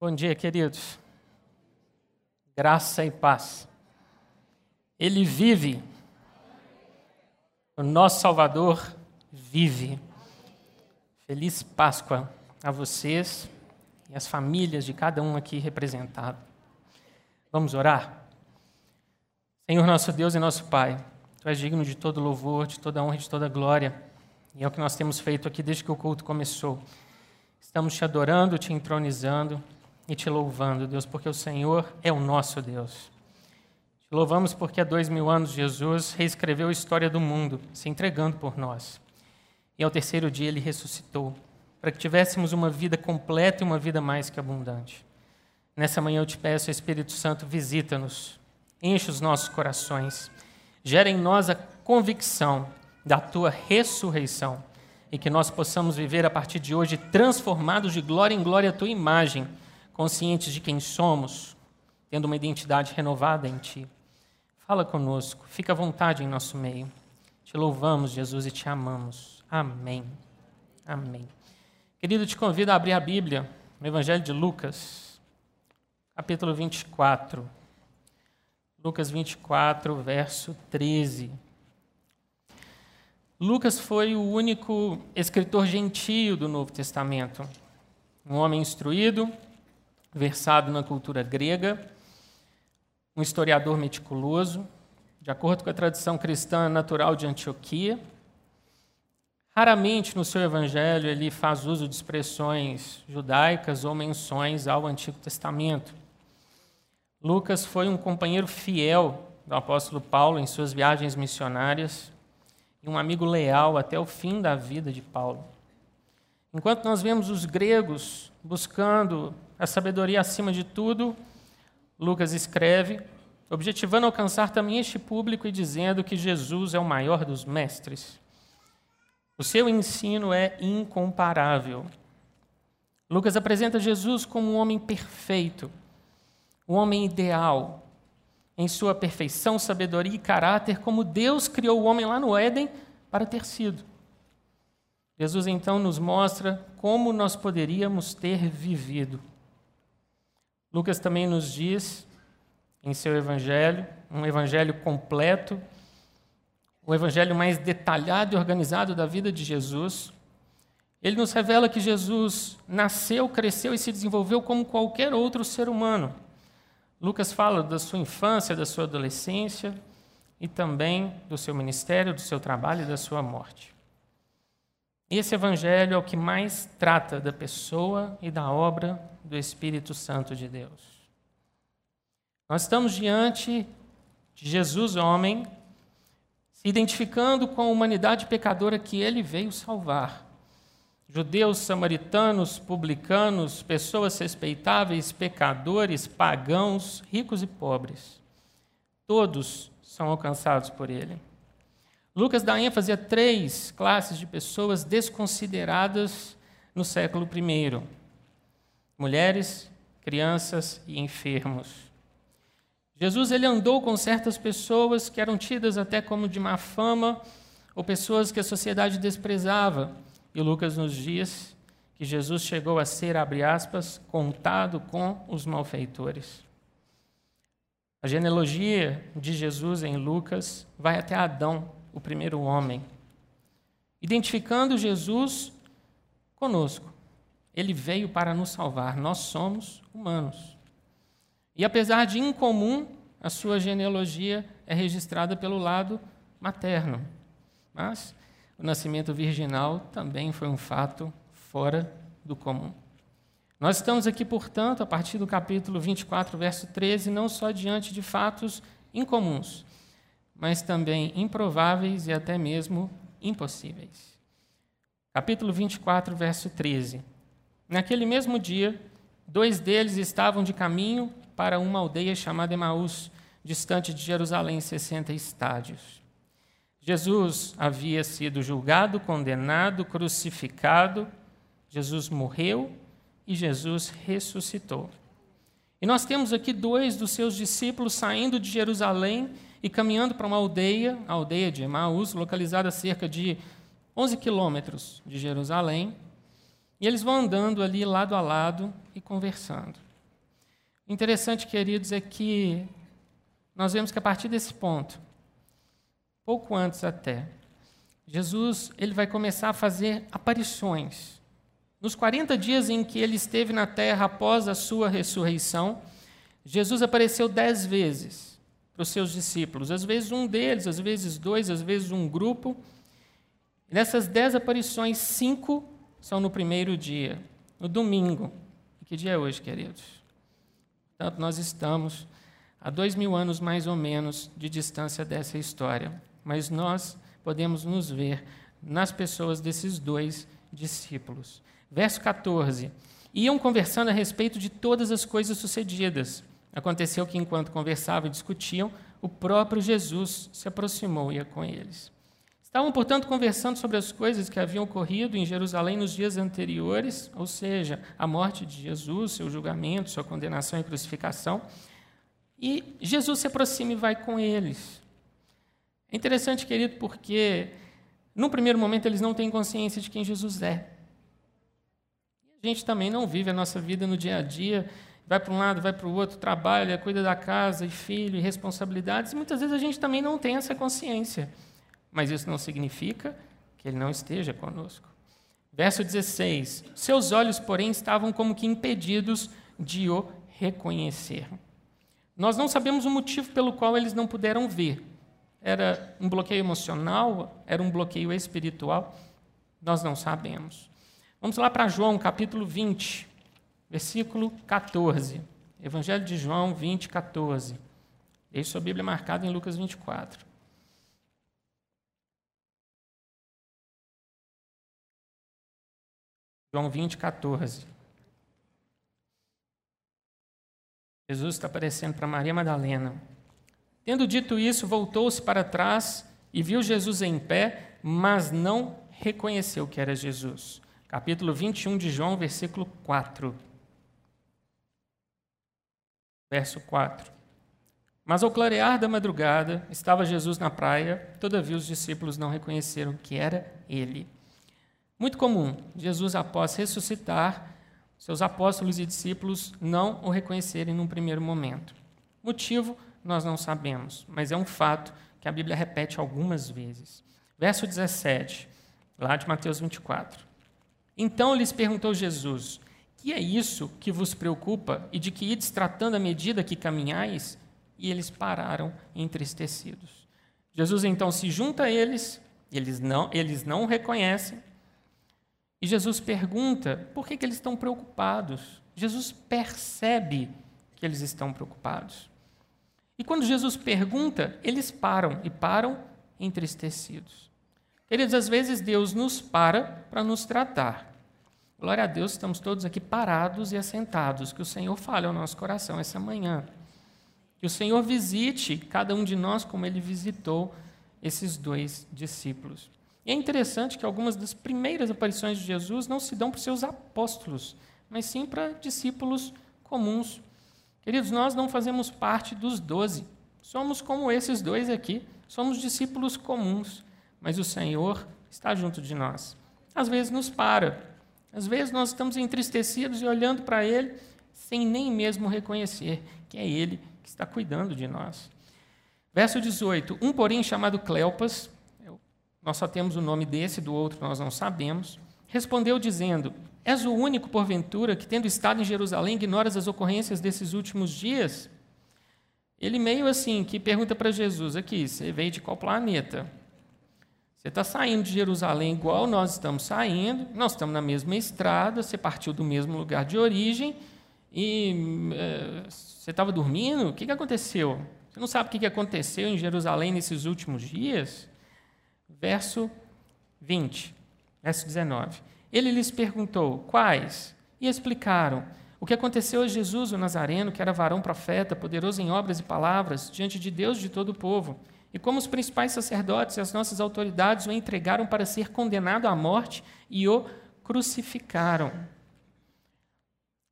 Bom dia, queridos. Graça e paz. Ele vive. O nosso Salvador vive. Feliz Páscoa a vocês e às famílias de cada um aqui representado. Vamos orar? Senhor nosso Deus e nosso Pai, Tu és digno de todo louvor, de toda honra e de toda glória. E é o que nós temos feito aqui desde que o culto começou. Estamos te adorando, te entronizando e te louvando, Deus, porque o Senhor é o nosso Deus. Te louvamos porque há dois mil anos Jesus reescreveu a história do mundo, se entregando por nós. E ao terceiro dia ele ressuscitou, para que tivéssemos uma vida completa e uma vida mais que abundante. Nessa manhã eu te peço, Espírito Santo, visita-nos, enche os nossos corações, gera em nós a convicção da tua ressurreição e que nós possamos viver a partir de hoje transformados de glória em glória a tua imagem conscientes de quem somos, tendo uma identidade renovada em Ti. Fala conosco, fica à vontade em nosso meio. Te louvamos, Jesus, e te amamos. Amém. Amém. Querido, te convido a abrir a Bíblia no Evangelho de Lucas, capítulo 24. Lucas 24, verso 13. Lucas foi o único escritor gentio do Novo Testamento. Um homem instruído, versado na cultura grega, um historiador meticuloso, de acordo com a tradição cristã natural de Antioquia. Raramente no seu evangelho ele faz uso de expressões judaicas ou menções ao Antigo Testamento. Lucas foi um companheiro fiel do apóstolo Paulo em suas viagens missionárias e um amigo leal até o fim da vida de Paulo. Enquanto nós vemos os gregos buscando a sabedoria acima de tudo, Lucas escreve, objetivando alcançar também este público e dizendo que Jesus é o maior dos mestres. O seu ensino é incomparável. Lucas apresenta Jesus como um homem perfeito, um homem ideal, em sua perfeição, sabedoria e caráter, como Deus criou o homem lá no Éden para ter sido. Jesus então nos mostra como nós poderíamos ter vivido. Lucas também nos diz em seu evangelho, um evangelho completo, o evangelho mais detalhado e organizado da vida de Jesus. Ele nos revela que Jesus nasceu, cresceu e se desenvolveu como qualquer outro ser humano. Lucas fala da sua infância, da sua adolescência e também do seu ministério, do seu trabalho e da sua morte. Esse evangelho é o que mais trata da pessoa e da obra do Espírito Santo de Deus. Nós estamos diante de Jesus, homem, se identificando com a humanidade pecadora que ele veio salvar. Judeus, samaritanos, publicanos, pessoas respeitáveis, pecadores, pagãos, ricos e pobres. Todos são alcançados por ele. Lucas dá ênfase a três classes de pessoas desconsideradas no século I: mulheres, crianças e enfermos. Jesus ele andou com certas pessoas que eram tidas até como de má fama ou pessoas que a sociedade desprezava. E Lucas nos diz que Jesus chegou a ser, abre aspas, contado com os malfeitores. A genealogia de Jesus em Lucas vai até Adão, o primeiro homem, identificando Jesus conosco. Ele veio para nos salvar, nós somos humanos. E apesar de incomum, a sua genealogia é registrada pelo lado materno. Mas o nascimento virginal também foi um fato fora do comum. Nós estamos aqui, portanto, a partir do capítulo 24, verso 13, não só diante de fatos incomuns, mas também improváveis e até mesmo impossíveis. Capítulo 24, verso 13. Naquele mesmo dia, dois deles estavam de caminho para uma aldeia chamada Emaús, distante de Jerusalém, 60 estádios. Jesus havia sido julgado, condenado, crucificado, Jesus morreu e Jesus ressuscitou. E nós temos aqui dois dos seus discípulos saindo de Jerusalém e caminhando para uma aldeia, a aldeia de Emaús, localizada a cerca de 11 quilômetros de Jerusalém. E eles vão andando ali lado a lado e conversando. Interessante, queridos, é que nós vemos que a partir desse ponto, pouco antes até, Jesus ele vai começar a fazer aparições. Nos 40 dias em que ele esteve na terra após a sua ressurreição, Jesus apareceu dez vezes para os seus discípulos, às vezes um deles, às vezes dois, às vezes um grupo. Nessas dez aparições, cinco são no primeiro dia, no domingo. E que dia é hoje, queridos? Portanto, nós estamos a dois mil anos mais ou menos de distância dessa história, mas nós podemos nos ver nas pessoas desses dois discípulos. Verso 14: Iam conversando a respeito de todas as coisas sucedidas. Aconteceu que, enquanto conversavam e discutiam, o próprio Jesus se aproximou e ia com eles. Estavam, portanto, conversando sobre as coisas que haviam ocorrido em Jerusalém nos dias anteriores, ou seja, a morte de Jesus, seu julgamento, sua condenação e crucificação. E Jesus se aproxima e vai com eles. É interessante, querido, porque no primeiro momento eles não têm consciência de quem Jesus é. A gente também não vive a nossa vida no dia a dia, vai para um lado, vai para o outro, trabalha, cuida da casa e filho e responsabilidades, e muitas vezes a gente também não tem essa consciência. Mas isso não significa que ele não esteja conosco. Verso 16: Seus olhos, porém, estavam como que impedidos de o reconhecer. Nós não sabemos o motivo pelo qual eles não puderam ver, era um bloqueio emocional? Era um bloqueio espiritual? Nós não sabemos. Vamos lá para João, capítulo 20, versículo 14. Evangelho de João 20, 14. Deixe sua Bíblia marcada em Lucas 24. João 20, 14. Jesus está aparecendo para Maria Madalena. Tendo dito isso, voltou-se para trás e viu Jesus em pé, mas não reconheceu que era Jesus. Capítulo 21 de João, versículo 4. Verso 4. Mas ao clarear da madrugada, estava Jesus na praia, todavia os discípulos não reconheceram que era ele. Muito comum, Jesus, após ressuscitar, seus apóstolos e discípulos não o reconhecerem num primeiro momento. Motivo nós não sabemos, mas é um fato que a Bíblia repete algumas vezes. Verso 17, lá de Mateus 24. Então lhes perguntou Jesus: Que é isso que vos preocupa e de que ides tratando à medida que caminhais? E eles pararam entristecidos. Jesus então se junta a eles, eles não, eles não o reconhecem. E Jesus pergunta por que, que eles estão preocupados. Jesus percebe que eles estão preocupados. E quando Jesus pergunta, eles param e param entristecidos. Queridos, às vezes Deus nos para para nos tratar. Glória a Deus, estamos todos aqui parados e assentados. Que o Senhor fale ao nosso coração essa manhã. Que o Senhor visite cada um de nós como ele visitou esses dois discípulos. E é interessante que algumas das primeiras aparições de Jesus não se dão para os seus apóstolos, mas sim para discípulos comuns. Queridos, nós não fazemos parte dos doze. Somos como esses dois aqui. Somos discípulos comuns. Mas o Senhor está junto de nós. Às vezes nos para. Às vezes nós estamos entristecidos e olhando para Ele sem nem mesmo reconhecer que é Ele que está cuidando de nós. Verso 18: Um, porém, chamado Cleopas, nós só temos o nome desse, do outro nós não sabemos, respondeu dizendo: És o único, porventura, que, tendo estado em Jerusalém, ignoras as ocorrências desses últimos dias? Ele meio assim, que pergunta para Jesus, aqui, você veio de qual planeta? Você está saindo de Jerusalém igual nós estamos saindo, nós estamos na mesma estrada, você partiu do mesmo lugar de origem, e é, você estava dormindo? O que, que aconteceu? Você não sabe o que aconteceu em Jerusalém nesses últimos dias? Verso 20, verso 19. Ele lhes perguntou: Quais? E explicaram: O que aconteceu a Jesus, o Nazareno, que era varão profeta, poderoso em obras e palavras, diante de Deus e de todo o povo, e como os principais sacerdotes e as nossas autoridades o entregaram para ser condenado à morte e o crucificaram.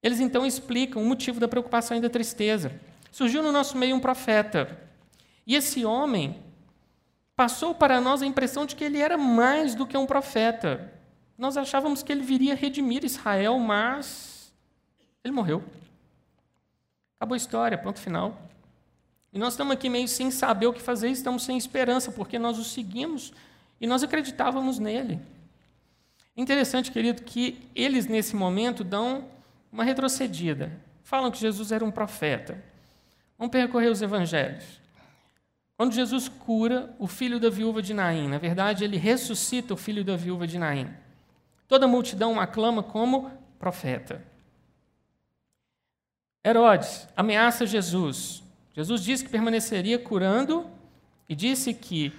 Eles então explicam o motivo da preocupação e da tristeza. Surgiu no nosso meio um profeta, e esse homem passou para nós a impressão de que ele era mais do que um profeta. Nós achávamos que ele viria redimir Israel, mas ele morreu. Acabou a história, ponto final. E nós estamos aqui meio sem saber o que fazer, estamos sem esperança, porque nós o seguimos e nós acreditávamos nele. Interessante, querido, que eles nesse momento dão uma retrocedida. Falam que Jesus era um profeta. Vamos percorrer os evangelhos. Quando Jesus cura o filho da viúva de Naim, na verdade, ele ressuscita o filho da viúva de Naim. Toda a multidão o aclama como profeta. Herodes ameaça Jesus. Jesus disse que permaneceria curando e disse que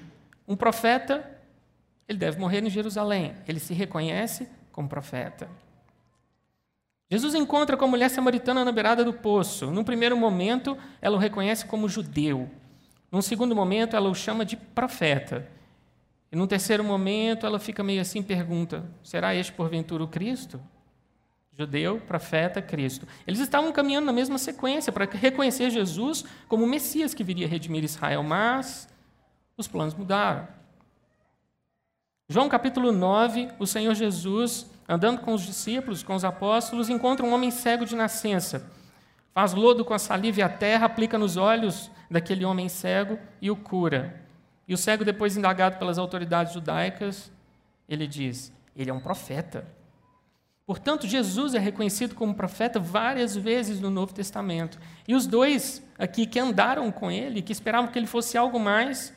um profeta ele deve morrer em Jerusalém. Ele se reconhece como profeta. Jesus encontra com a mulher samaritana na beirada do poço. Num primeiro momento, ela o reconhece como judeu. Num segundo momento, ela o chama de profeta. E num terceiro momento, ela fica meio assim pergunta: será este porventura o Cristo? Judeu, profeta, Cristo. Eles estavam caminhando na mesma sequência para reconhecer Jesus como o Messias que viria redimir Israel, mas os planos mudaram. João capítulo 9, o Senhor Jesus, andando com os discípulos, com os apóstolos, encontra um homem cego de nascença. Faz lodo com a saliva e a terra, aplica nos olhos daquele homem cego e o cura. E o cego, depois indagado pelas autoridades judaicas, ele diz: ele é um profeta. Portanto, Jesus é reconhecido como profeta várias vezes no Novo Testamento. E os dois aqui que andaram com ele, que esperavam que ele fosse algo mais,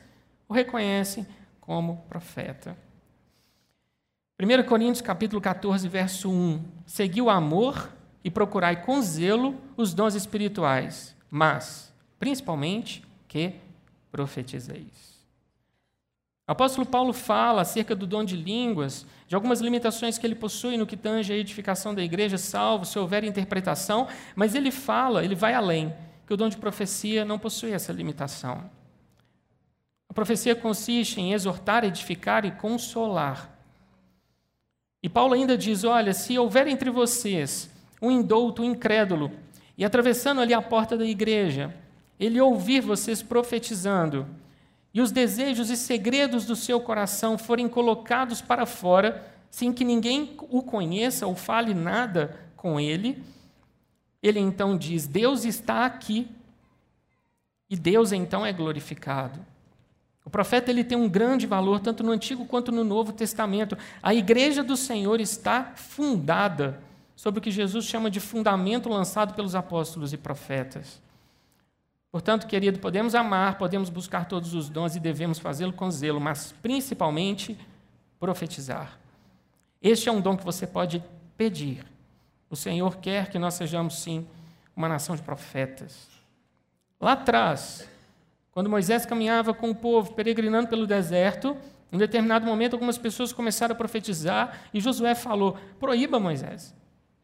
o reconhecem como profeta. 1 Coríntios capítulo 14, verso 1. Segui o amor e procurai com zelo os dons espirituais, mas, principalmente, que profetizeis. O apóstolo Paulo fala acerca do dom de línguas, de algumas limitações que ele possui no que tange a edificação da igreja, salvo se houver interpretação, mas ele fala, ele vai além, que o dom de profecia não possui essa limitação. A profecia consiste em exortar, edificar e consolar. E Paulo ainda diz: olha, se houver entre vocês um indouto, um incrédulo, e atravessando ali a porta da igreja, ele ouvir vocês profetizando, e os desejos e segredos do seu coração forem colocados para fora, sem que ninguém o conheça ou fale nada com ele, ele então diz: Deus está aqui. E Deus então é glorificado. O profeta ele tem um grande valor tanto no Antigo quanto no Novo Testamento. A igreja do Senhor está fundada sobre o que Jesus chama de fundamento lançado pelos apóstolos e profetas. Portanto, querido, podemos amar, podemos buscar todos os dons e devemos fazê-lo com zelo, mas principalmente profetizar. Este é um dom que você pode pedir. O Senhor quer que nós sejamos, sim, uma nação de profetas. Lá atrás, quando Moisés caminhava com o povo, peregrinando pelo deserto, em determinado momento, algumas pessoas começaram a profetizar e Josué falou: proíba Moisés.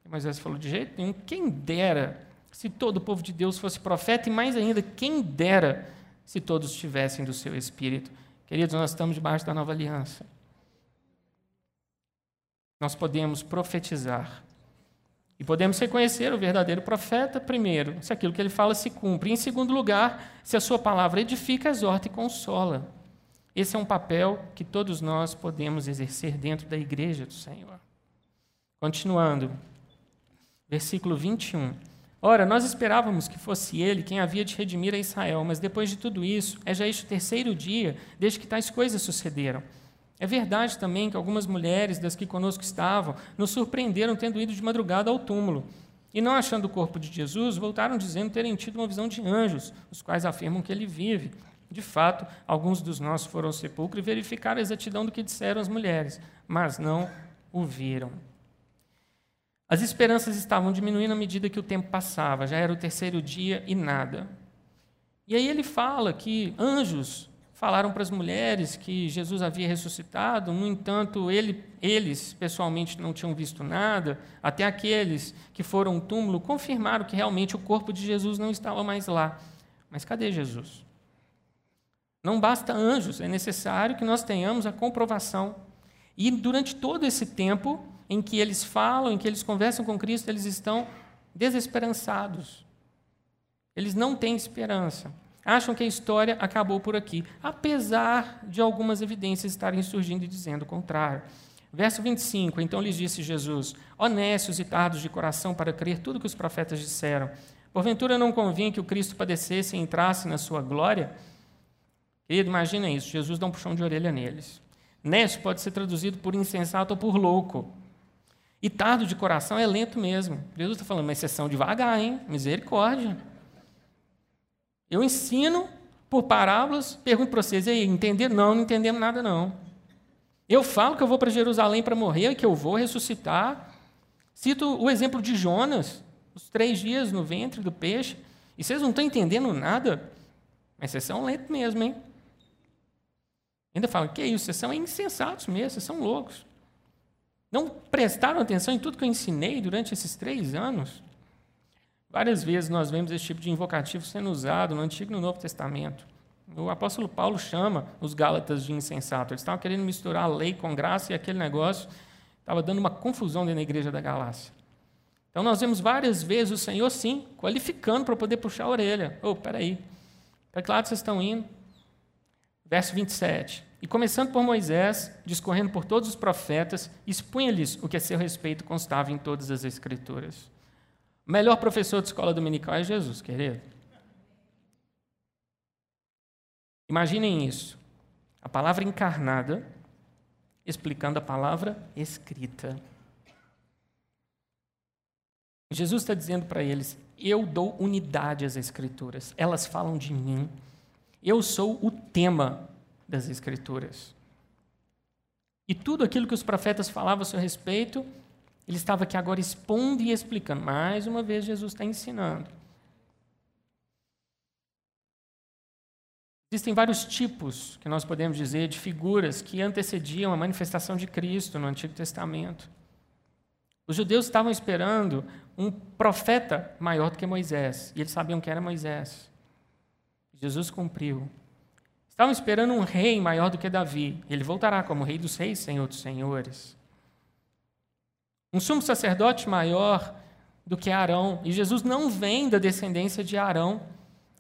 E Moisés falou: de jeito nenhum, quem dera se todo o povo de Deus fosse profeta, e mais ainda, quem dera se todos estivessem do seu espírito. Queridos, nós estamos debaixo da nova aliança. Nós podemos profetizar. E podemos reconhecer o verdadeiro profeta, primeiro, se aquilo que ele fala se cumpre. E, em segundo lugar, se a sua palavra edifica, exorta e consola. Esse é um papel que todos nós podemos exercer dentro da igreja do Senhor. Continuando, versículo 21. Ora, nós esperávamos que fosse ele quem havia de redimir a Israel, mas depois de tudo isso, é já este o terceiro dia desde que tais coisas sucederam. É verdade também que algumas mulheres das que conosco estavam nos surpreenderam tendo ido de madrugada ao túmulo. E não achando o corpo de Jesus, voltaram dizendo terem tido uma visão de anjos, os quais afirmam que ele vive. De fato, alguns dos nossos foram ao sepulcro e verificaram a exatidão do que disseram as mulheres, mas não o viram. As esperanças estavam diminuindo à medida que o tempo passava, já era o terceiro dia e nada. E aí ele fala que anjos falaram para as mulheres que Jesus havia ressuscitado, no entanto, ele, eles pessoalmente não tinham visto nada, até aqueles que foram ao túmulo confirmaram que realmente o corpo de Jesus não estava mais lá. Mas cadê Jesus? Não basta anjos, é necessário que nós tenhamos a comprovação. E durante todo esse tempo, em que eles falam, em que eles conversam com Cristo, eles estão desesperançados. Eles não têm esperança. Acham que a história acabou por aqui, apesar de algumas evidências estarem surgindo e dizendo o contrário. Verso 25: Então lhes disse Jesus: Honestos e tardos de coração para crer tudo que os profetas disseram. Porventura não convinha que o Cristo padecesse e entrasse na sua glória? Querido, imagina isso, Jesus dá um puxão de orelha neles. Nécio pode ser traduzido por insensato ou por louco. E tardo de coração é lento mesmo. Jesus está falando, mas exceção devagar, hein? Misericórdia. Eu ensino por parábolas, pergunto para vocês, aí, entenderam? Não, não entendemos nada, não. Eu falo que eu vou para Jerusalém para morrer, que eu vou ressuscitar. Cito o exemplo de Jonas, os três dias no ventre do peixe, e vocês não estão entendendo nada. Mas vocês são lentos mesmo, hein? Ainda falam, que isso, vocês são insensatos mesmo, vocês são loucos. Não prestaram atenção em tudo que eu ensinei durante esses três anos? Várias vezes nós vemos esse tipo de invocativo sendo usado no Antigo e no Novo Testamento. O apóstolo Paulo chama os Gálatas de insensato. Eles estavam querendo misturar a lei com graça e aquele negócio estava dando uma confusão dentro da igreja da Galácia. Então nós vemos várias vezes o Senhor, sim, qualificando para poder puxar a orelha. Oh, peraí, para que lado vocês estão indo? Verso 27. E começando por Moisés, discorrendo por todos os profetas, expunha-lhes o que a seu respeito constava em todas as Escrituras. O melhor professor de escola dominical é Jesus, querido. Imaginem isso. A palavra encarnada explicando a palavra escrita. Jesus está dizendo para eles: Eu dou unidade às Escrituras, elas falam de mim. Eu sou o tema das Escrituras. E tudo aquilo que os profetas falavam a seu respeito, ele estava aqui agora expondo e explicando. Mais uma vez, Jesus está ensinando. Existem vários tipos, que nós podemos dizer, de figuras que antecediam a manifestação de Cristo no Antigo Testamento. Os judeus estavam esperando um profeta maior do que Moisés, e eles sabiam que era Moisés. Jesus cumpriu. Estavam esperando um rei maior do que Davi, ele voltará como rei dos reis, senhor dos senhores um sumo sacerdote maior do que Arão. E Jesus não vem da descendência de Arão.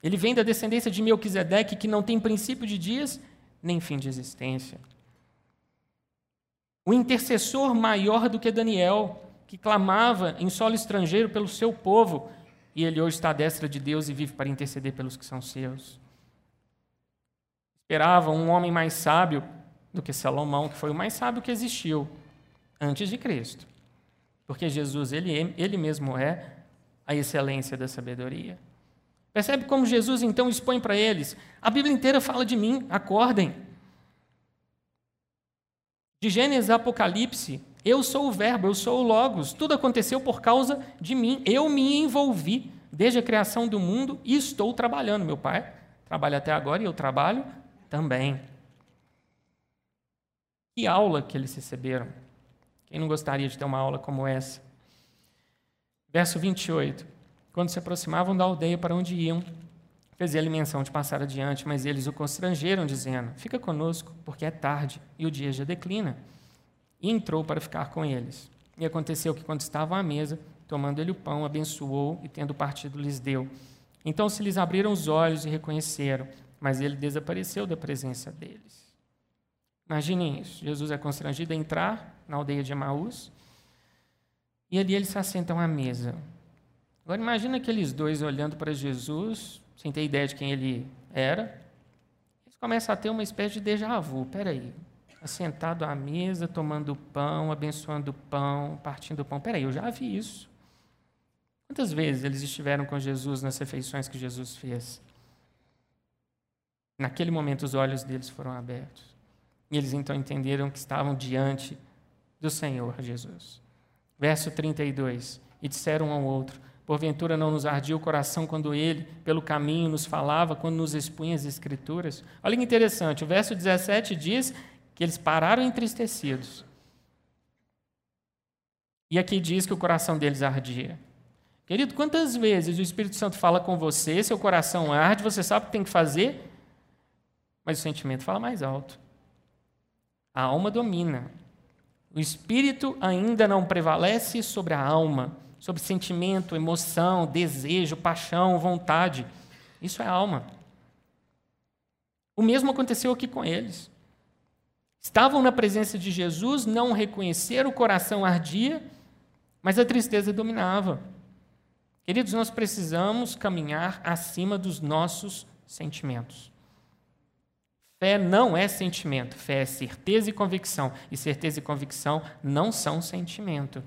Ele vem da descendência de Melquisedeque, que não tem princípio de dias nem fim de existência. O intercessor maior do que Daniel, que clamava em solo estrangeiro pelo seu povo, e ele hoje está à destra de Deus e vive para interceder pelos que são seus. Esperava um homem mais sábio do que Salomão, que foi o mais sábio que existiu antes de Cristo. Porque Jesus, ele, ele mesmo é a excelência da sabedoria. Percebe como Jesus então expõe para eles? A Bíblia inteira fala de mim, acordem. De Gênesis a Apocalipse, eu sou o Verbo, eu sou o Logos. Tudo aconteceu por causa de mim. Eu me envolvi desde a criação do mundo e estou trabalhando. Meu Pai trabalha até agora e eu trabalho também. Que aula que eles receberam. Quem não gostaria de ter uma aula como essa? Verso 28. Quando se aproximavam da aldeia para onde iam, fazia-lhe menção de passar adiante, mas eles o constrangeram, dizendo: Fica conosco, porque é tarde e o dia já declina. E entrou para ficar com eles. E aconteceu que, quando estavam à mesa, tomando ele o pão, abençoou e, tendo partido, lhes deu. Então se lhes abriram os olhos e reconheceram, mas ele desapareceu da presença deles. Imaginem isso: Jesus é constrangido a entrar na aldeia de Emaús, e ali eles se assentam à mesa. Agora imagina aqueles dois olhando para Jesus, sem ter ideia de quem ele era. Eles começam a ter uma espécie de déjà vu. Peraí, assentado à mesa, tomando pão, abençoando o pão, partindo o pão. Peraí, eu já vi isso. Quantas vezes eles estiveram com Jesus nas refeições que Jesus fez? Naquele momento, os olhos deles foram abertos. E eles então entenderam que estavam diante do Senhor Jesus. Verso 32: E disseram um ao outro: Porventura não nos ardia o coração quando ele, pelo caminho, nos falava, quando nos expunha as Escrituras? Olha que interessante, o verso 17 diz que eles pararam entristecidos. E aqui diz que o coração deles ardia. Querido, quantas vezes o Espírito Santo fala com você, seu coração arde, você sabe o que tem que fazer, mas o sentimento fala mais alto. A alma domina. O espírito ainda não prevalece sobre a alma, sobre sentimento, emoção, desejo, paixão, vontade. Isso é alma. O mesmo aconteceu aqui com eles. Estavam na presença de Jesus, não reconheceram, o coração ardia, mas a tristeza dominava. Queridos, nós precisamos caminhar acima dos nossos sentimentos. Fé não é sentimento, fé é certeza e convicção. E certeza e convicção não são sentimento.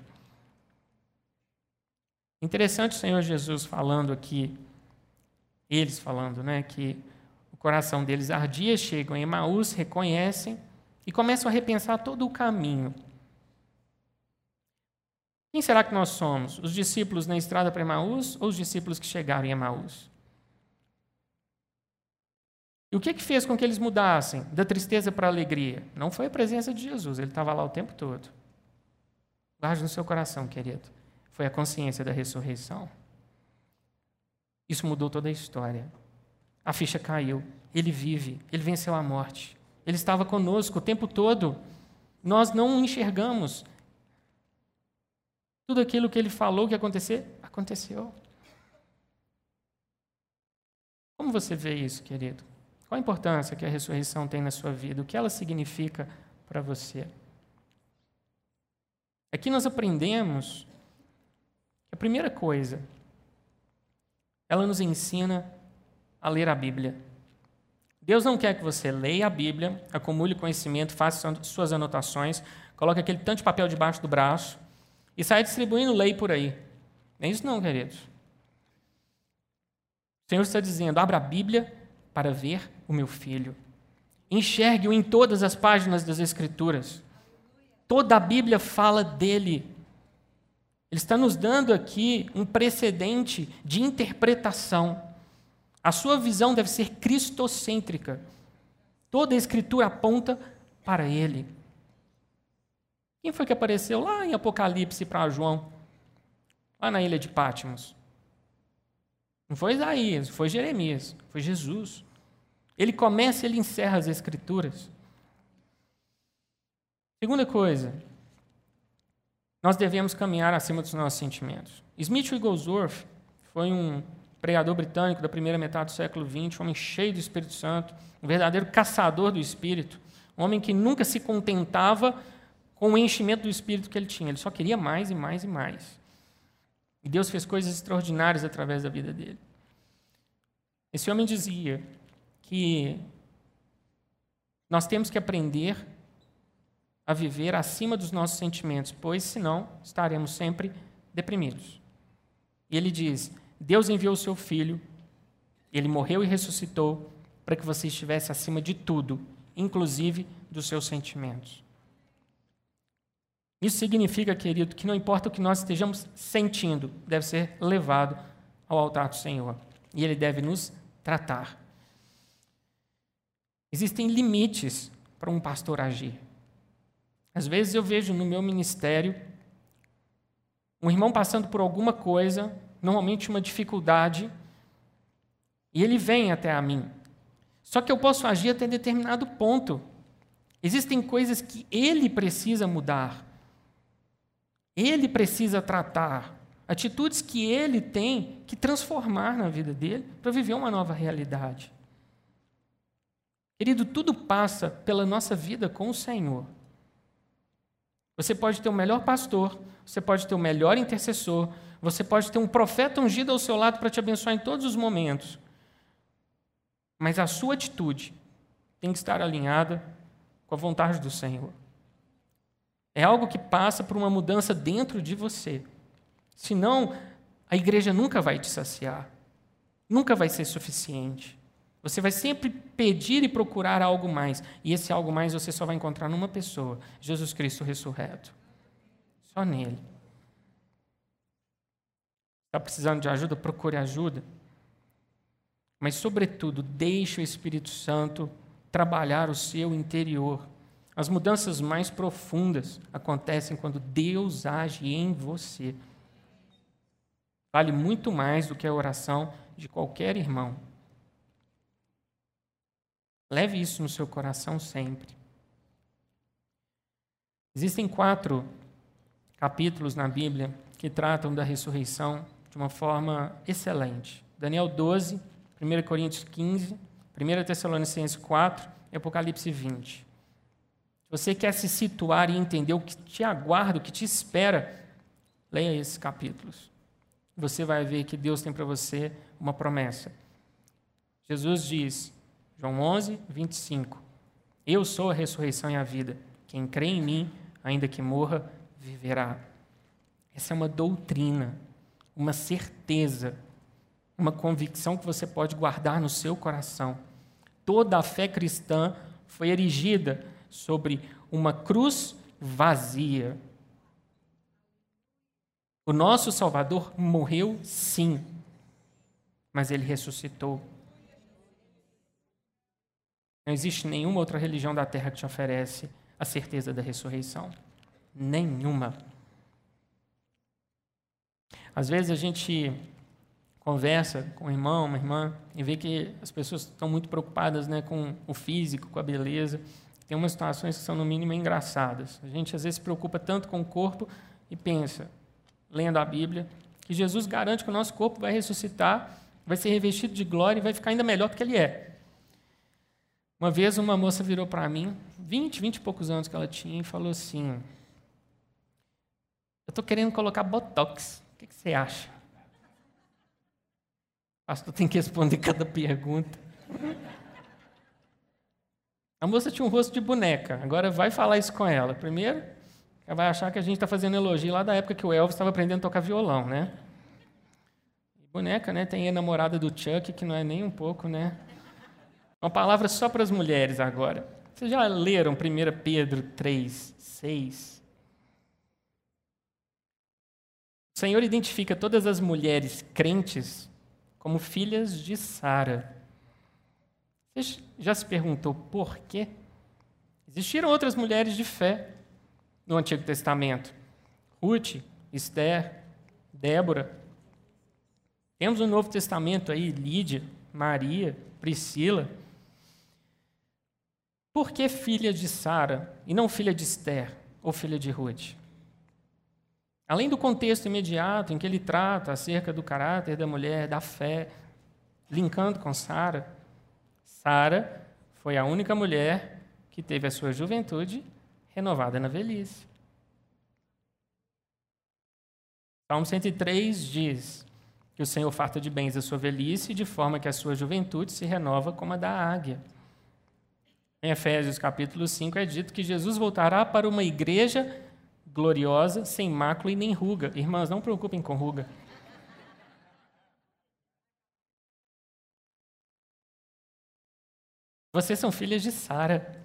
Interessante o Senhor Jesus falando aqui, eles falando, né, que o coração deles ardia, chegam em Emaús, reconhecem e começam a repensar todo o caminho. Quem será que nós somos? Os discípulos na estrada para Emaús ou os discípulos que chegaram em Emaús? E o que, que fez com que eles mudassem da tristeza para a alegria? Não foi a presença de Jesus, ele estava lá o tempo todo. Guarde no seu coração, querido. Foi a consciência da ressurreição. Isso mudou toda a história. A ficha caiu. Ele vive, ele venceu a morte. Ele estava conosco o tempo todo. Nós não enxergamos. Tudo aquilo que ele falou que ia acontecer, aconteceu. Como você vê isso, querido? Qual a importância que a ressurreição tem na sua vida? O que ela significa para você? Aqui nós aprendemos que a primeira coisa, ela nos ensina a ler a Bíblia. Deus não quer que você leia a Bíblia, acumule conhecimento, faça suas anotações, coloque aquele tanto de papel debaixo do braço e saia distribuindo lei por aí. Não é isso não, queridos. O Senhor está dizendo, abra a Bíblia para ver o meu filho. Enxergue-o em todas as páginas das Escrituras. Toda a Bíblia fala dele. Ele está nos dando aqui um precedente de interpretação. A sua visão deve ser cristocêntrica. Toda a Escritura aponta para ele. Quem foi que apareceu lá em Apocalipse para João? Lá na ilha de Pátimos. Não foi Isaías, foi Jeremias, foi Jesus. Ele começa e ele encerra as Escrituras. Segunda coisa, nós devemos caminhar acima dos nossos sentimentos. Smith Wigglesworth foi um pregador britânico da primeira metade do século XX, um homem cheio do Espírito Santo, um verdadeiro caçador do Espírito, um homem que nunca se contentava com o enchimento do Espírito que ele tinha, ele só queria mais e mais e mais. E Deus fez coisas extraordinárias através da vida dele. Esse homem dizia que nós temos que aprender a viver acima dos nossos sentimentos, pois senão estaremos sempre deprimidos. E ele diz: Deus enviou o seu filho, ele morreu e ressuscitou para que você estivesse acima de tudo, inclusive dos seus sentimentos. Isso significa, querido, que não importa o que nós estejamos sentindo, deve ser levado ao altar do Senhor. E ele deve nos tratar. Existem limites para um pastor agir. Às vezes eu vejo no meu ministério um irmão passando por alguma coisa, normalmente uma dificuldade, e ele vem até a mim. Só que eu posso agir até determinado ponto. Existem coisas que ele precisa mudar. Ele precisa tratar. Atitudes que ele tem que transformar na vida dele para viver uma nova realidade. Querido, tudo passa pela nossa vida com o Senhor. Você pode ter o melhor pastor, você pode ter o melhor intercessor, você pode ter um profeta ungido ao seu lado para te abençoar em todos os momentos. Mas a sua atitude tem que estar alinhada com a vontade do Senhor. É algo que passa por uma mudança dentro de você. Senão, a igreja nunca vai te saciar, nunca vai ser suficiente. Você vai sempre pedir e procurar algo mais. E esse algo mais você só vai encontrar numa pessoa: Jesus Cristo ressurreto. Só nele. Está precisando de ajuda? Procure ajuda. Mas, sobretudo, deixe o Espírito Santo trabalhar o seu interior. As mudanças mais profundas acontecem quando Deus age em você. Vale muito mais do que a oração de qualquer irmão. Leve isso no seu coração sempre. Existem quatro capítulos na Bíblia que tratam da ressurreição de uma forma excelente. Daniel 12, 1 Coríntios 15, 1 Tessalonicenses 4 e Apocalipse 20. Se você quer se situar e entender o que te aguarda, o que te espera, leia esses capítulos. você vai ver que Deus tem para você uma promessa. Jesus diz, João 11, 25: Eu sou a ressurreição e a vida. Quem crê em mim, ainda que morra, viverá. Essa é uma doutrina, uma certeza, uma convicção que você pode guardar no seu coração. Toda a fé cristã foi erigida sobre uma cruz vazia. O nosso Salvador morreu, sim, mas ele ressuscitou. Não existe nenhuma outra religião da terra que te oferece a certeza da ressurreição. Nenhuma. Às vezes a gente conversa com um irmão, uma irmã, e vê que as pessoas estão muito preocupadas né, com o físico, com a beleza. Tem umas situações que são, no mínimo, engraçadas. A gente, às vezes, se preocupa tanto com o corpo e pensa, lendo a Bíblia, que Jesus garante que o nosso corpo vai ressuscitar, vai ser revestido de glória e vai ficar ainda melhor do que ele é. Uma vez uma moça virou para mim, 20, 20 e poucos anos que ela tinha, e falou assim: Eu estou querendo colocar botox. O que, que você acha? Pastor tem que responder cada pergunta. A moça tinha um rosto de boneca. Agora vai falar isso com ela. Primeiro, ela vai achar que a gente está fazendo elogio lá da época que o Elvis estava aprendendo a tocar violão, né? boneca, né? Tem a namorada do Chuck, que não é nem um pouco, né? Uma palavra só para as mulheres agora. Vocês já leram 1 Pedro 3, 6? O Senhor identifica todas as mulheres crentes como filhas de Sara. Você já se perguntou por quê? Existiram outras mulheres de fé no Antigo Testamento. Ruth, Esther, Débora. Temos no Novo Testamento aí Lídia, Maria, Priscila. Por que filha de Sara e não filha de Esther ou filha de Ruth? Além do contexto imediato em que ele trata acerca do caráter da mulher, da fé, linkando com Sara, Sara foi a única mulher que teve a sua juventude renovada na velhice. Salmo 103 diz que o Senhor farta de bens a sua velhice, de forma que a sua juventude se renova como a da águia. Em Efésios capítulo 5 é dito que Jesus voltará para uma igreja gloriosa, sem mácula e nem ruga. Irmãs, não preocupem com ruga. Vocês são filhas de Sara.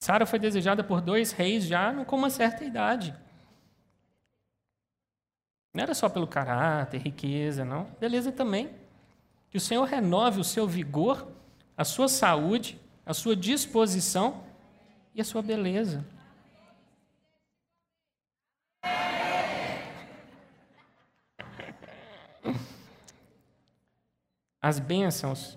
Sara foi desejada por dois reis já com uma certa idade. Não era só pelo caráter, riqueza, não. Beleza também. Que o Senhor renove o seu vigor, a sua saúde, a sua disposição e a sua beleza. As bênçãos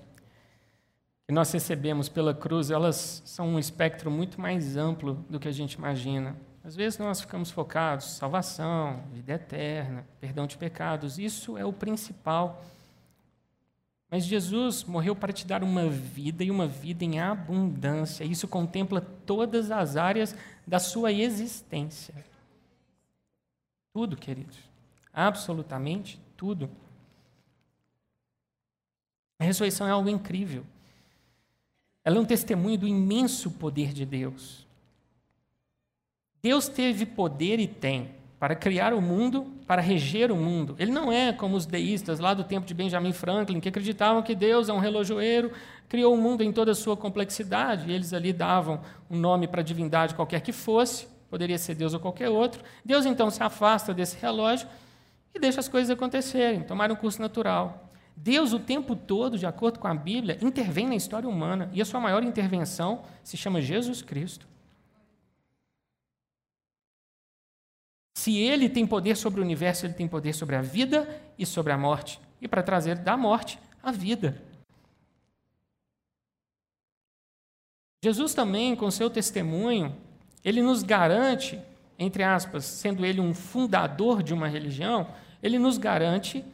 que nós recebemos pela cruz, elas são um espectro muito mais amplo do que a gente imagina. Às vezes nós ficamos focados salvação, vida eterna, perdão de pecados, isso é o principal. Mas Jesus morreu para te dar uma vida e uma vida em abundância. Isso contempla todas as áreas da sua existência. Tudo, queridos. Absolutamente tudo. A ressurreição é algo incrível. Ela é um testemunho do imenso poder de Deus. Deus teve poder e tem para criar o mundo, para reger o mundo. Ele não é como os deístas lá do tempo de Benjamin Franklin, que acreditavam que Deus é um relojoeiro, criou o mundo em toda a sua complexidade, e eles ali davam um nome para a divindade qualquer que fosse, poderia ser Deus ou qualquer outro. Deus então se afasta desse relógio e deixa as coisas acontecerem, tomar um curso natural. Deus, o tempo todo, de acordo com a Bíblia, intervém na história humana, e a sua maior intervenção se chama Jesus Cristo. Se ele tem poder sobre o universo, ele tem poder sobre a vida e sobre a morte. E para trazer da morte a vida. Jesus também, com seu testemunho, ele nos garante, entre aspas, sendo ele um fundador de uma religião, ele nos garante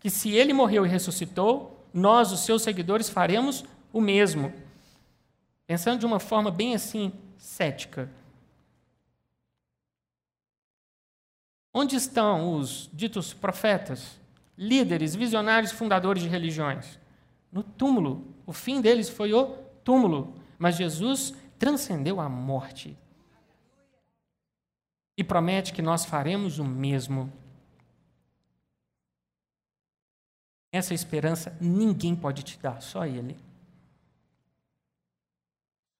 que se ele morreu e ressuscitou, nós, os seus seguidores, faremos o mesmo. Pensando de uma forma bem assim, cética. Onde estão os ditos profetas, líderes, visionários, fundadores de religiões? No túmulo. O fim deles foi o túmulo. Mas Jesus transcendeu a morte. E promete que nós faremos o mesmo. Essa esperança ninguém pode te dar, só Ele.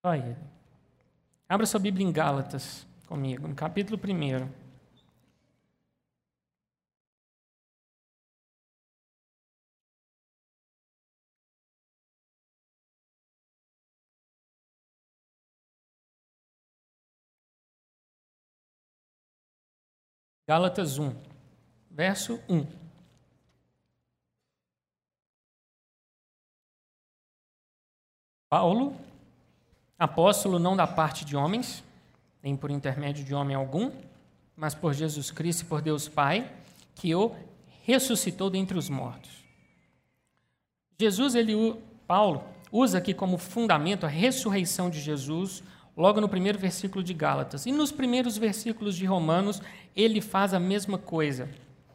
Só Ele. Abra sua Bíblia em Gálatas comigo, no capítulo 1. Gálatas 1, verso 1. Paulo, apóstolo não da parte de homens, nem por intermédio de homem algum, mas por Jesus Cristo e por Deus Pai, que o ressuscitou dentre os mortos. Jesus, ele, Paulo, usa aqui como fundamento a ressurreição de Jesus, logo no primeiro versículo de Gálatas. E nos primeiros versículos de Romanos, ele faz a mesma coisa.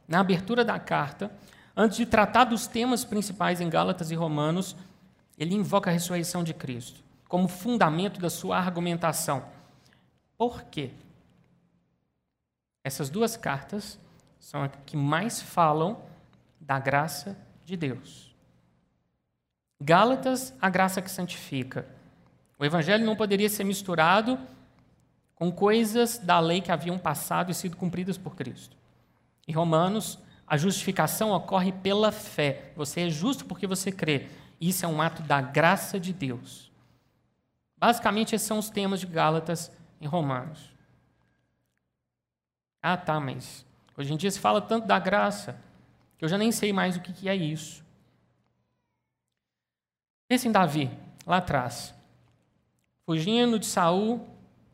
Na abertura da carta, antes de tratar dos temas principais em Gálatas e Romanos, ele invoca a ressurreição de Cristo como fundamento da sua argumentação. Por quê? Essas duas cartas são as que mais falam da graça de Deus. Gálatas, a graça que santifica. O evangelho não poderia ser misturado com coisas da lei que haviam passado e sido cumpridas por Cristo. Em Romanos, a justificação ocorre pela fé. Você é justo porque você crê. Isso é um ato da graça de Deus. Basicamente, esses são os temas de Gálatas em Romanos. Ah, tá, mas hoje em dia se fala tanto da graça que eu já nem sei mais o que é isso. Pense em Davi, lá atrás fugindo de Saul,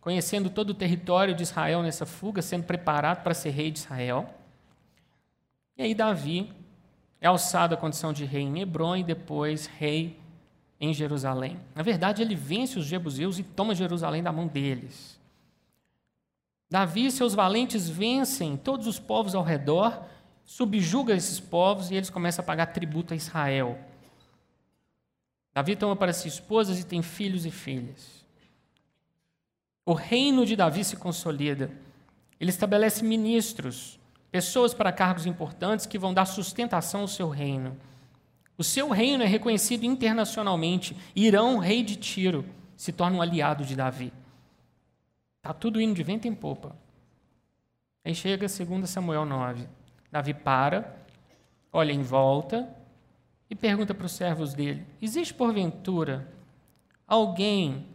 conhecendo todo o território de Israel nessa fuga, sendo preparado para ser rei de Israel. E aí Davi é alçado à condição de rei em Hebron e depois rei em Jerusalém. Na verdade, ele vence os jebuseus e toma Jerusalém da mão deles. Davi e seus valentes vencem todos os povos ao redor, subjuga esses povos e eles começam a pagar tributo a Israel. Davi toma para si esposas e tem filhos e filhas. O reino de Davi se consolida. Ele estabelece ministros, pessoas para cargos importantes que vão dar sustentação ao seu reino. O seu reino é reconhecido internacionalmente. Irão, rei de Tiro, se torna um aliado de Davi. Está tudo indo de vento em popa. Aí chega 2 Samuel 9. Davi para, olha em volta e pergunta para os servos dele: Existe porventura alguém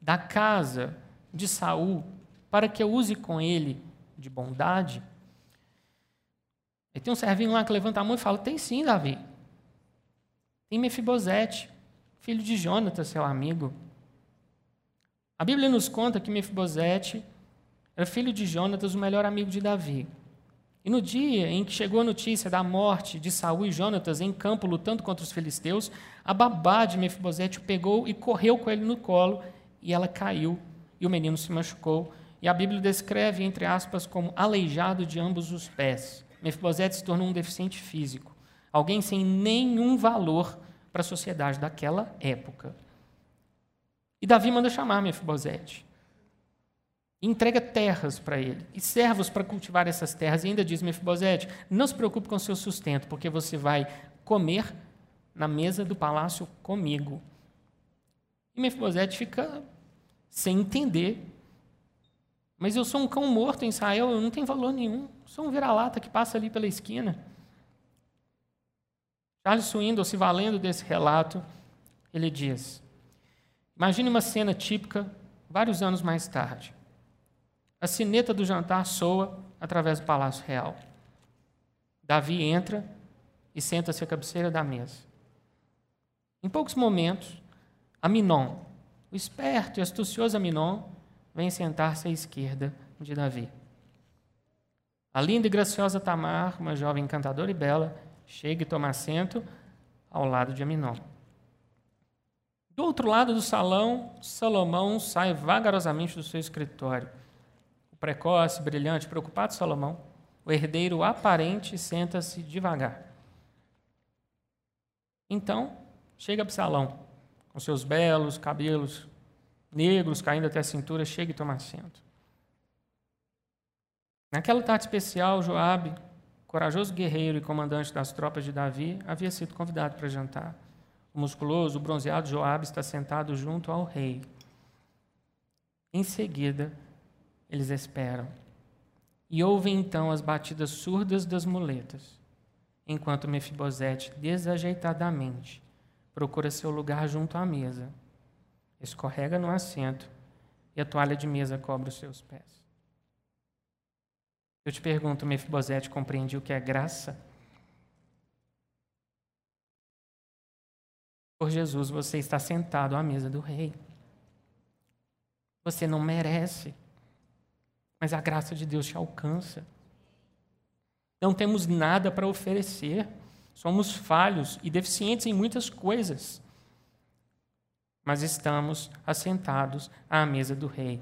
da casa de Saul para que eu use com ele de bondade? E tem um servinho lá que levanta a mão e fala: Tem sim, Davi. Tem Mefibosete, filho de Jonatas, seu amigo. A Bíblia nos conta que Mefibosete era filho de Jonatas, o melhor amigo de Davi. E no dia em que chegou a notícia da morte de Saul e Jonatas em campo lutando contra os filisteus, a babá de Mefibosete o pegou e correu com ele no colo e ela caiu e o menino se machucou. E a Bíblia descreve, entre aspas, como aleijado de ambos os pés. Mefibosete se tornou um deficiente físico, alguém sem nenhum valor para a sociedade daquela época. E Davi manda chamar Mefibosete. Entrega terras para ele e servos para cultivar essas terras. E ainda diz Mefibosete: Não se preocupe com seu sustento, porque você vai comer na mesa do palácio comigo. E Mefibosete fica sem entender. Mas eu sou um cão morto em Israel, eu não tenho valor nenhum. Sou um vira-lata que passa ali pela esquina. Charles Swindoll, se valendo desse relato, ele diz: Imagine uma cena típica vários anos mais tarde. A sineta do jantar soa através do Palácio Real. Davi entra e senta-se à cabeceira da mesa. Em poucos momentos, Aminon, o esperto e astucioso Aminon vem sentar-se à esquerda de Davi. A linda e graciosa Tamar, uma jovem encantadora e bela, chega e toma assento ao lado de Aminon. Do outro lado do salão, Salomão sai vagarosamente do seu escritório. O precoce, brilhante, preocupado Salomão O herdeiro aparente senta-se devagar. Então, chega Absalão, com seus belos cabelos negros caindo até a cintura, chega e toma assento. Naquela tarde especial, Joabe, corajoso guerreiro e comandante das tropas de Davi, havia sido convidado para jantar. O musculoso, o bronzeado Joabe está sentado junto ao rei. Em seguida, eles esperam. E ouvem então as batidas surdas das muletas, enquanto Mefibosete, desajeitadamente, procura seu lugar junto à mesa, escorrega no assento e a toalha de mesa cobre os seus pés. Eu te pergunto, Mefibosete compreende o que é graça? Por Jesus, você está sentado à mesa do rei. Você não merece, mas a graça de Deus te alcança. Não temos nada para oferecer, somos falhos e deficientes em muitas coisas, mas estamos assentados à mesa do Rei,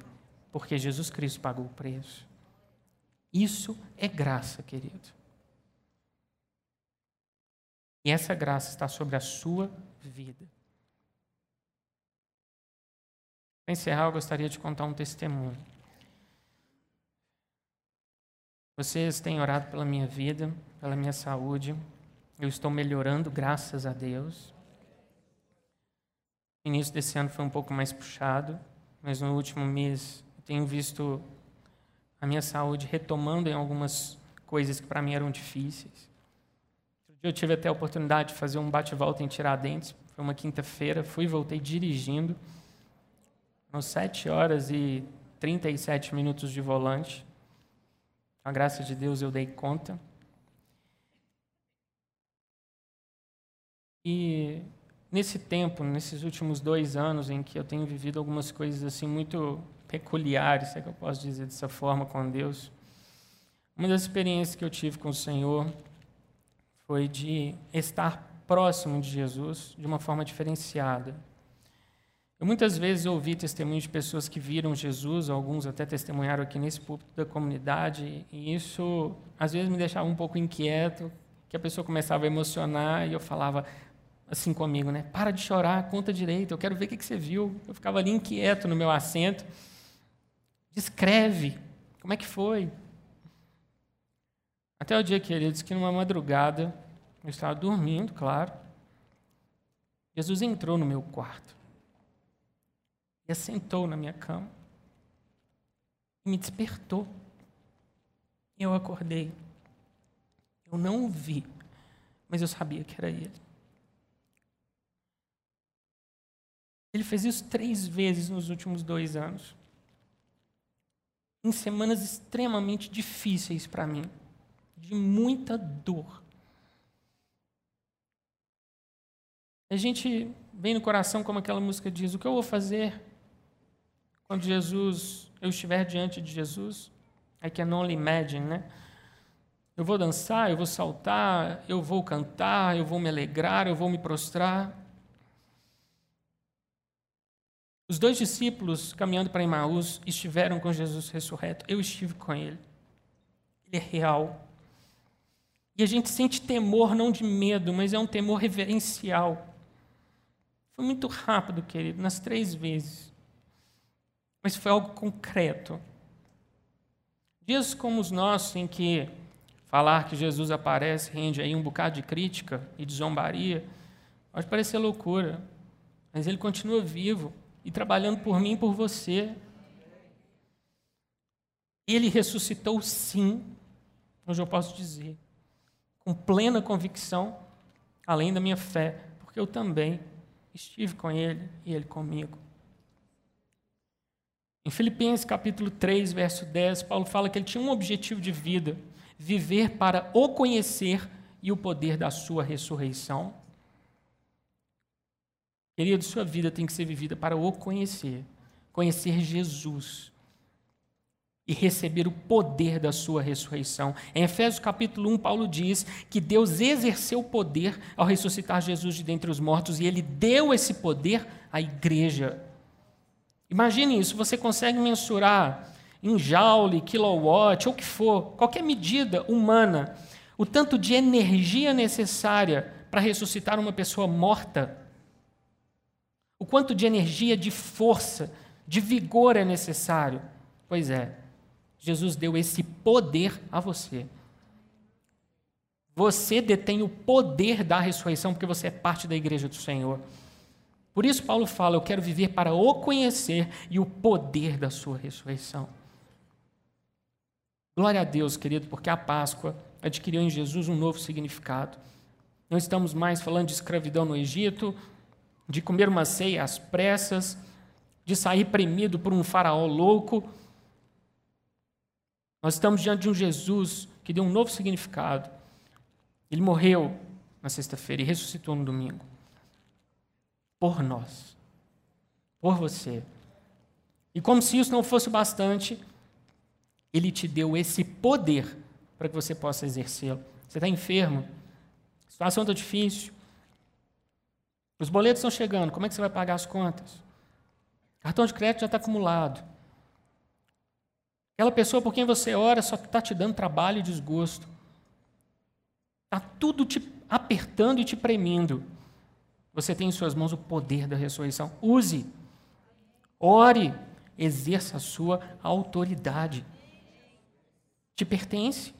porque Jesus Cristo pagou o preço. Isso é graça, querido. E essa graça está sobre a sua vida. Para encerrar, eu gostaria de contar um testemunho. Vocês têm orado pela minha vida, pela minha saúde. Eu estou melhorando, graças a Deus. O início desse ano foi um pouco mais puxado, mas no último mês eu tenho visto a minha saúde retomando em algumas coisas que para mim eram difíceis. Eu tive até a oportunidade de fazer um bate-volta em Tiradentes, foi uma quinta-feira, fui e voltei dirigindo. São sete horas e 37 minutos de volante. A graça de Deus eu dei conta. E nesse tempo, nesses últimos dois anos em que eu tenho vivido algumas coisas assim muito peculiares, é que eu posso dizer dessa forma com Deus, uma das experiências que eu tive com o Senhor foi de estar próximo de Jesus de uma forma diferenciada. Eu muitas vezes ouvi testemunhos de pessoas que viram Jesus, alguns até testemunharam aqui nesse púlpito da comunidade, e isso às vezes me deixava um pouco inquieto, que a pessoa começava a emocionar e eu falava assim comigo, né? Para de chorar, conta direito, eu quero ver o que você viu. Eu ficava ali inquieto no meu assento. Descreve, como é que foi? Até o dia que ele disse que numa madrugada, eu estava dormindo, claro, Jesus entrou no meu quarto e assentou na minha cama e me despertou. Eu acordei. Eu não o vi, mas eu sabia que era ele. Ele fez isso três vezes nos últimos dois anos. Em semanas extremamente difíceis para mim, de muita dor. A gente vem no coração, como aquela música diz: o que eu vou fazer quando Jesus, eu estiver diante de Jesus, I can only imagine, né? Eu vou dançar, eu vou saltar, eu vou cantar, eu vou me alegrar, eu vou me prostrar. Os dois discípulos caminhando para Emmaus estiveram com Jesus ressurreto. Eu estive com ele. Ele é real. E a gente sente temor não de medo, mas é um temor reverencial. Foi muito rápido, querido, nas três vezes mas foi algo concreto. Dias como os nossos, em que falar que Jesus aparece rende aí um bocado de crítica e de zombaria, pode parecer loucura, mas ele continua vivo e trabalhando por mim e por você. Ele ressuscitou sim, hoje eu posso dizer, com plena convicção, além da minha fé, porque eu também estive com ele e ele comigo. Em Filipenses capítulo 3, verso 10, Paulo fala que ele tinha um objetivo de vida: viver para o conhecer e o poder da sua ressurreição. Querido, sua vida tem que ser vivida para o conhecer, conhecer Jesus e receber o poder da sua ressurreição. Em Efésios capítulo 1, Paulo diz que Deus exerceu poder ao ressuscitar Jesus de dentre os mortos e ele deu esse poder à igreja. Imagine isso, você consegue mensurar em joule, kilowatt, ou o que for, qualquer medida humana, o tanto de energia necessária para ressuscitar uma pessoa morta, o quanto de energia, de força, de vigor é necessário. Pois é, Jesus deu esse poder a você. Você detém o poder da ressurreição porque você é parte da igreja do Senhor. Por isso, Paulo fala: Eu quero viver para o conhecer e o poder da sua ressurreição. Glória a Deus, querido, porque a Páscoa adquiriu em Jesus um novo significado. Não estamos mais falando de escravidão no Egito, de comer uma ceia às pressas, de sair premido por um faraó louco. Nós estamos diante de um Jesus que deu um novo significado. Ele morreu na sexta-feira e ressuscitou no domingo por nós, por você. E como se isso não fosse bastante, ele te deu esse poder para que você possa exercê-lo. Você está enfermo, a situação está difícil, os boletos estão chegando, como é que você vai pagar as contas? Cartão de crédito já está acumulado. Aquela pessoa por quem você ora só está te dando trabalho e desgosto. Está tudo te apertando e te premindo. Você tem em suas mãos o poder da ressurreição. Use. Ore. Exerça a sua autoridade. Te pertence.